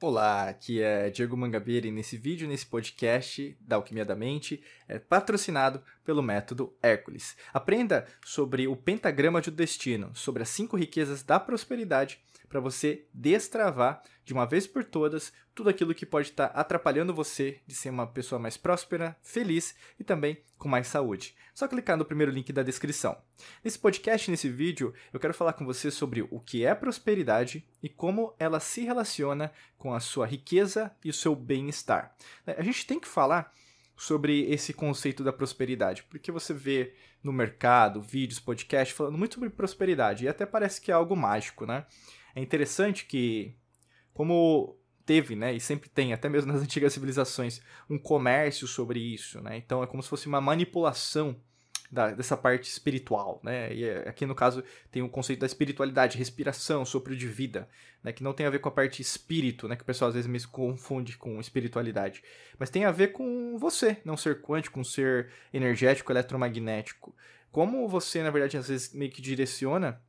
Olá, aqui é Diego Mangabeira e nesse vídeo, nesse podcast da Alquimia da Mente, é patrocinado pelo método Hércules. Aprenda sobre o pentagrama de destino, sobre as cinco riquezas da prosperidade para você destravar de uma vez por todas tudo aquilo que pode estar tá atrapalhando você de ser uma pessoa mais próspera, feliz e também com mais saúde. Só clicar no primeiro link da descrição. Nesse podcast, nesse vídeo, eu quero falar com você sobre o que é prosperidade e como ela se relaciona com a sua riqueza e o seu bem-estar. A gente tem que falar sobre esse conceito da prosperidade, porque você vê no mercado, vídeos, podcasts falando muito sobre prosperidade e até parece que é algo mágico, né? É interessante que, como teve, né, e sempre tem, até mesmo nas antigas civilizações, um comércio sobre isso, né? Então é como se fosse uma manipulação da, dessa parte espiritual, né? E é, aqui no caso tem o conceito da espiritualidade, respiração, sopro de vida, né? Que não tem a ver com a parte espírito, né? Que o pessoal às vezes me confunde com espiritualidade, mas tem a ver com você, não ser quântico, um ser energético, eletromagnético. Como você, na verdade, às vezes meio que direciona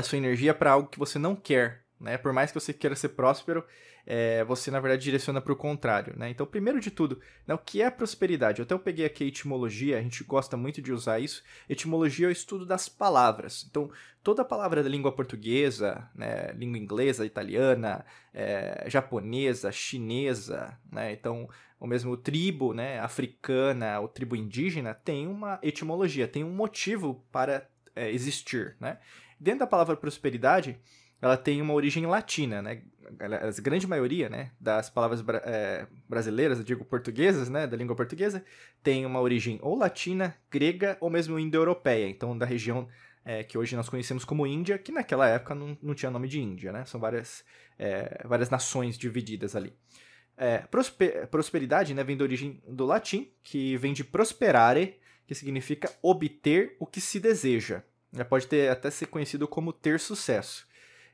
a sua energia para algo que você não quer, né? Por mais que você queira ser próspero, é, você na verdade direciona para o contrário, né? Então, primeiro de tudo, né, o que é prosperidade? Eu até eu peguei aqui a etimologia, a gente gosta muito de usar isso. Etimologia é o estudo das palavras. Então, toda palavra da língua portuguesa, né, língua inglesa, italiana, é, japonesa, chinesa, né? Então, o mesmo tribo, né, africana, o tribo indígena tem uma etimologia, tem um motivo para é, existir, né? Dentro da palavra prosperidade, ela tem uma origem latina, né? A grande maioria, né, das palavras é, brasileiras, eu digo portuguesas, né, da língua portuguesa, tem uma origem ou latina, grega ou mesmo indo-europeia, então da região é, que hoje nós conhecemos como Índia, que naquela época não, não tinha nome de Índia, né? São várias, é, várias nações divididas ali. É, prosper, prosperidade né, vem da origem do latim, que vem de prosperare, que significa obter o que se deseja. Já pode ter até ser conhecido como ter sucesso.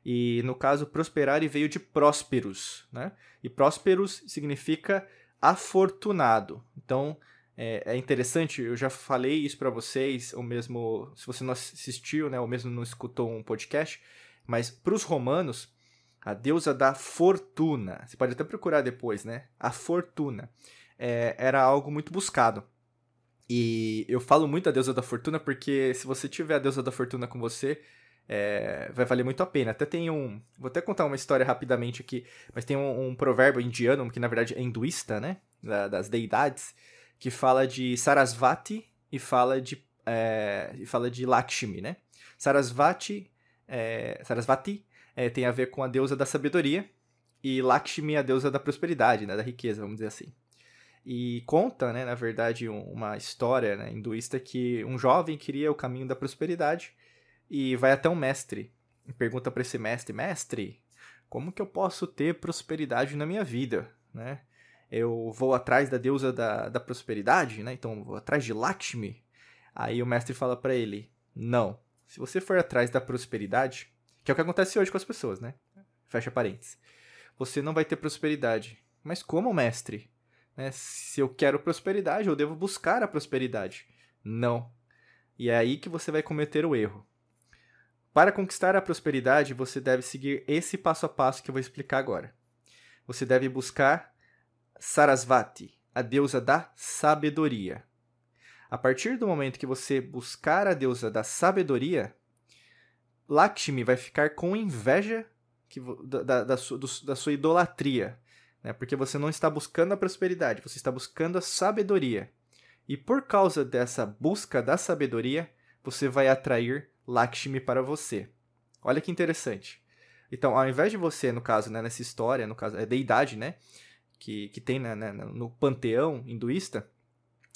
E no caso, prosperare veio de prósperos, né? E prósperos significa afortunado. Então, é, é interessante, eu já falei isso para vocês, ou mesmo, se você não assistiu, né, ou mesmo não escutou um podcast, mas para os romanos, a deusa da fortuna, você pode até procurar depois, né? A fortuna é, era algo muito buscado. E eu falo muito da deusa da fortuna porque se você tiver a deusa da fortuna com você, é, vai valer muito a pena. Até tem um. Vou até contar uma história rapidamente aqui, mas tem um, um provérbio indiano, que na verdade é hinduísta, né? Da, das deidades, que fala de Sarasvati e fala de, é, e fala de Lakshmi, né? Sarasvati, é, Sarasvati é, tem a ver com a deusa da sabedoria e Lakshmi a deusa da prosperidade, né? Da riqueza, vamos dizer assim. E conta, né, na verdade, uma história né, hinduísta que um jovem queria o caminho da prosperidade e vai até um mestre e pergunta para esse mestre: Mestre, como que eu posso ter prosperidade na minha vida? Né? Eu vou atrás da deusa da, da prosperidade, né? então vou atrás de Lakshmi. Aí o mestre fala para ele: Não, se você for atrás da prosperidade, que é o que acontece hoje com as pessoas, né? Fecha parênteses. Você não vai ter prosperidade. Mas como, mestre? Né? Se eu quero prosperidade, eu devo buscar a prosperidade. Não. E é aí que você vai cometer o erro. Para conquistar a prosperidade, você deve seguir esse passo a passo que eu vou explicar agora. Você deve buscar Sarasvati, a deusa da sabedoria. A partir do momento que você buscar a deusa da sabedoria, Lakshmi vai ficar com inveja da, da, da, da sua idolatria né? porque você não está buscando a prosperidade, você está buscando a sabedoria. E por causa dessa busca da sabedoria, você vai atrair Lakshmi para você. Olha que interessante. Então, ao invés de você, no caso, né, nessa história, no caso, é deidade, né, que, que tem né, né, no panteão hinduísta,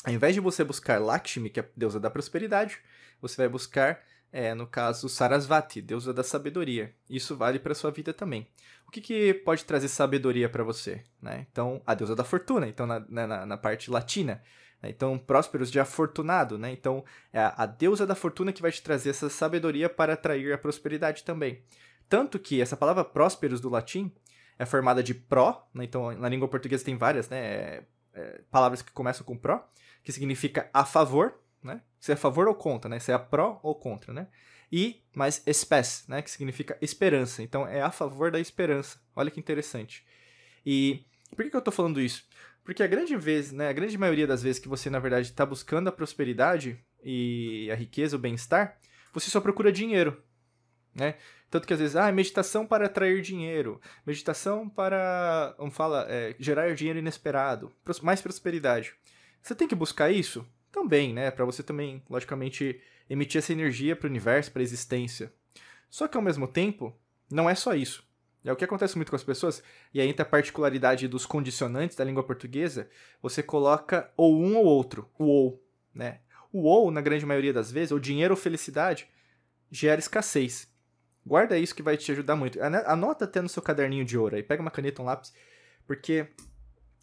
ao invés de você buscar Lakshmi, que é a deusa da prosperidade, você vai buscar é, no caso, Sarasvati, deusa da sabedoria. Isso vale para sua vida também. O que, que pode trazer sabedoria para você? Né? Então, a deusa da fortuna, então na, né, na, na parte latina. Né? Então, prósperos de afortunado, né? Então, é a, a deusa da fortuna que vai te trazer essa sabedoria para atrair a prosperidade também. Tanto que essa palavra prósperos do latim é formada de pró, né? então na língua portuguesa tem várias né? É, é, palavras que começam com pró, que significa a favor, né? Se é a favor ou contra, né? Se é a pró ou contra, né? E mais espécie, né? Que significa esperança. Então é a favor da esperança. Olha que interessante. E por que, eu estou falando isso? Porque a grande vez, né, a grande maioria das vezes que você, na verdade, está buscando a prosperidade e a riqueza, o bem-estar, você só procura dinheiro, né? Tanto que às vezes, ah, meditação para atrair dinheiro, meditação para, vamos falar, é, gerar dinheiro inesperado, mais prosperidade. Você tem que buscar isso? Também, né? Para você também, logicamente, emitir essa energia para o universo, para a existência. Só que ao mesmo tempo, não é só isso. É o que acontece muito com as pessoas, e aí entra a particularidade dos condicionantes da língua portuguesa, você coloca ou um ou outro, o ou, né? O ou, na grande maioria das vezes, ou dinheiro ou felicidade, gera escassez. Guarda isso que vai te ajudar muito. Anota até no seu caderninho de ouro aí, pega uma caneta, um lápis, porque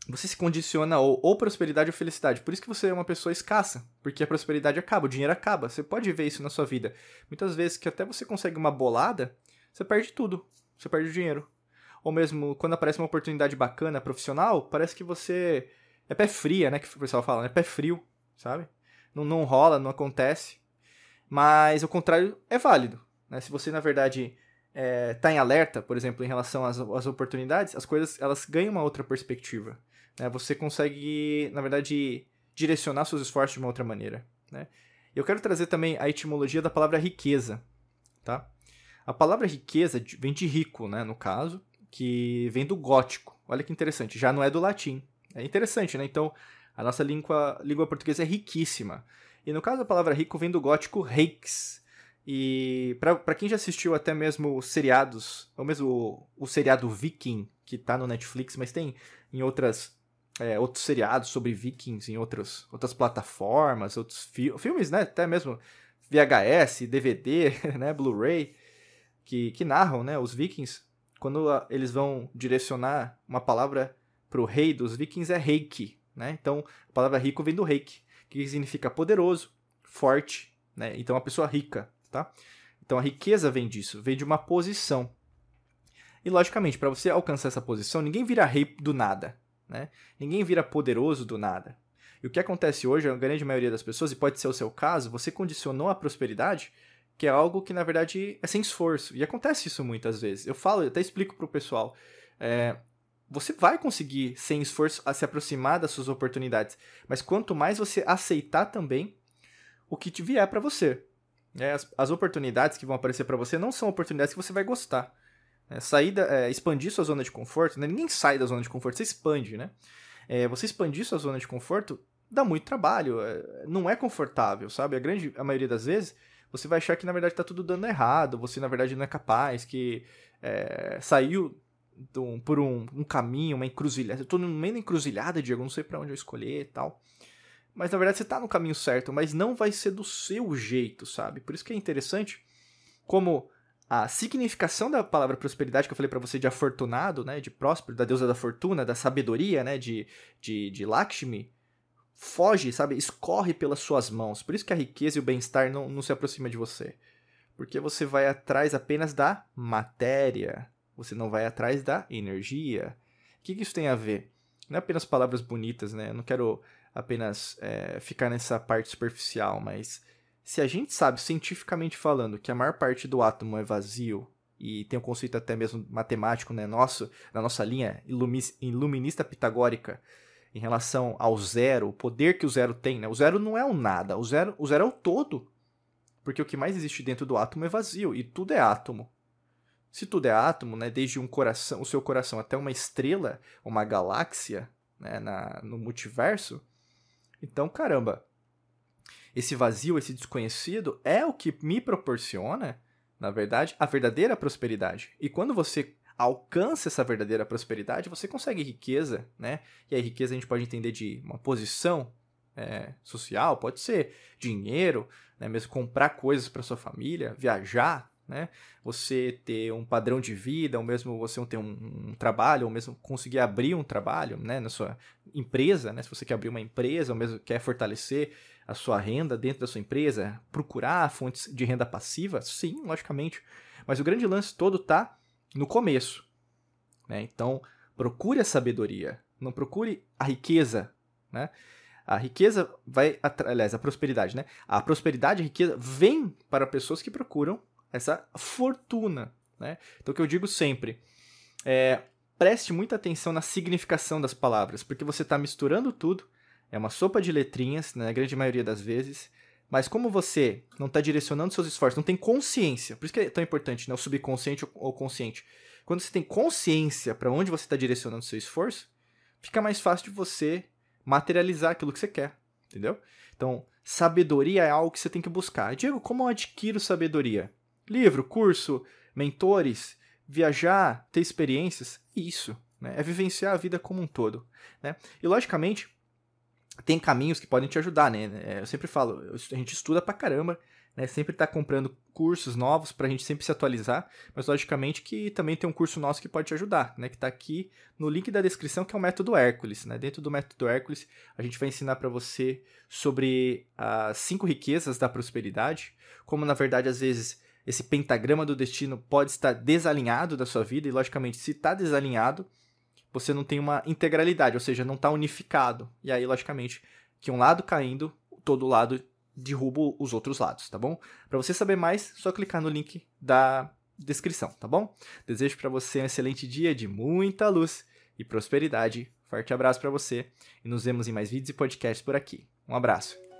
você se condiciona ou, ou prosperidade ou felicidade. Por isso que você é uma pessoa escassa, porque a prosperidade acaba, o dinheiro acaba. Você pode ver isso na sua vida. Muitas vezes que até você consegue uma bolada, você perde tudo você perde o dinheiro. Ou mesmo quando aparece uma oportunidade bacana profissional, parece que você é pé fria, né? Que o pessoal fala, né? Pé frio, sabe? Não, não rola, não acontece. Mas o contrário é válido. Né? Se você, na verdade, é, em alerta, por exemplo, em relação às, às oportunidades, as coisas elas ganham uma outra perspectiva. Né? Você consegue, na verdade, direcionar seus esforços de uma outra maneira. Né? Eu quero trazer também a etimologia da palavra riqueza. Tá? A palavra riqueza vem de rico, né, no caso, que vem do gótico. Olha que interessante, já não é do latim. É interessante, né? Então, a nossa língua, língua portuguesa é riquíssima. E no caso da palavra rico vem do gótico reix. E para quem já assistiu até mesmo seriados, ou mesmo o, o seriado Viking, que tá no Netflix, mas tem em outras é, outros seriados sobre vikings em outras, outras plataformas, outros fi filmes, né? Até mesmo VHS, DVD, né? Blu-ray que, que narram, né, os vikings, quando eles vão direcionar uma palavra para o rei dos vikings é reiki, né? Então, a palavra rico vem do reiki, que significa poderoso, forte, né? Então, uma pessoa rica, tá? Então, a riqueza vem disso, vem de uma posição. E, logicamente, para você alcançar essa posição, ninguém vira rei do nada, né? Ninguém vira poderoso do nada. E o que acontece hoje, a grande maioria das pessoas, e pode ser o seu caso, você condicionou a prosperidade que é algo que na verdade é sem esforço. E acontece isso muitas vezes. Eu falo, eu até explico pro pessoal. É, você vai conseguir, sem esforço, se aproximar das suas oportunidades. Mas quanto mais você aceitar também o que te vier para você. É, as, as, oportunidades que vão aparecer para você não são oportunidades que você vai gostar. É, é, expandir sua zona de conforto, né? ninguém sai da zona de conforto, você expande, né? É, você expandir sua zona de conforto dá muito trabalho, é, não é confortável, sabe? A grande a maioria das vezes você vai achar que na verdade está tudo dando errado, você na verdade não é capaz, que é, saiu por um, um, caminho, uma encruzilhada. Eu estou no meio da encruzilhada, Diego, não sei para onde eu escolher e tal. Mas na verdade você está no caminho certo, mas não vai ser do seu jeito, sabe? Por isso que é interessante como a significação da palavra prosperidade que eu falei para você de afortunado, né, de próspero, da deusa da fortuna, da sabedoria, né, de, de, de Lakshmi, foge, sabe? Escorre pelas suas mãos. Por isso que a riqueza e o bem-estar não, não se aproximam de você. Porque você vai atrás apenas da matéria. Você não vai atrás da energia. O que, que isso tem a ver? Não é apenas palavras bonitas, né? Eu não quero apenas é, ficar nessa parte superficial, mas se a gente sabe, cientificamente falando, que a maior parte do átomo é vazio, e tem um conceito até mesmo matemático, né, nosso, na nossa linha iluminista pitagórica, em relação ao zero, o poder que o zero tem, né? O zero não é o nada, o zero, o zero é o todo. Porque o que mais existe dentro do átomo é vazio e tudo é átomo. Se tudo é átomo, né, desde um coração, o seu coração até uma estrela, uma galáxia, né, na, no multiverso, então, caramba, esse vazio, esse desconhecido é o que me proporciona, na verdade, a verdadeira prosperidade. E quando você alcança essa verdadeira prosperidade, você consegue riqueza, né? E a riqueza a gente pode entender de uma posição é, social, pode ser dinheiro, né? mesmo comprar coisas para sua família, viajar, né? Você ter um padrão de vida, ou mesmo você ter um, um, trabalho, ou mesmo conseguir abrir um trabalho, né? Na sua empresa, né? Se você quer abrir uma empresa, ou mesmo quer fortalecer a sua renda dentro da sua empresa, procurar fontes de renda passiva, sim, logicamente. Mas o grande lance todo tá no começo. Né? Então, procure a sabedoria, não procure a riqueza. Né? A riqueza vai, aliás, a prosperidade, né? A prosperidade e a riqueza vem para pessoas que procuram essa fortuna, né? Então, o que eu digo sempre é, preste muita atenção na significação das palavras, porque você está misturando tudo, é uma sopa de letrinhas, na grande maioria das vezes, mas como você não está direcionando seus esforços, não tem consciência, por isso que é tão importante, né, o subconsciente ou consciente. Quando você tem consciência para onde você está direcionando seu esforço, fica mais fácil de você materializar aquilo que você quer, entendeu? Então, sabedoria é algo que você tem que buscar. Diego, como eu adquiro sabedoria? Livro, curso, mentores, viajar, ter experiências, isso, né? É vivenciar a vida como um todo, né? E logicamente tem caminhos que podem te ajudar, né? É, eu sempre falo, a gente estuda pra caramba, né? Sempre tá comprando cursos novos pra gente sempre se atualizar, mas logicamente que também tem um curso nosso que pode te ajudar, né? Que tá aqui no link da descrição, que é o método Hércules, né? Dentro do método Hércules, a gente vai ensinar para você sobre as cinco riquezas da prosperidade, como na verdade às vezes esse pentagrama do destino pode estar desalinhado da sua vida, e logicamente, se está desalinhado, você não tem uma integralidade, ou seja, não está unificado. E aí, logicamente, que um lado caindo, todo lado derruba os outros lados, tá bom? Para você saber mais, só clicar no link da descrição, tá bom? Desejo para você um excelente dia de muita luz e prosperidade. Forte abraço para você e nos vemos em mais vídeos e podcasts por aqui. Um abraço.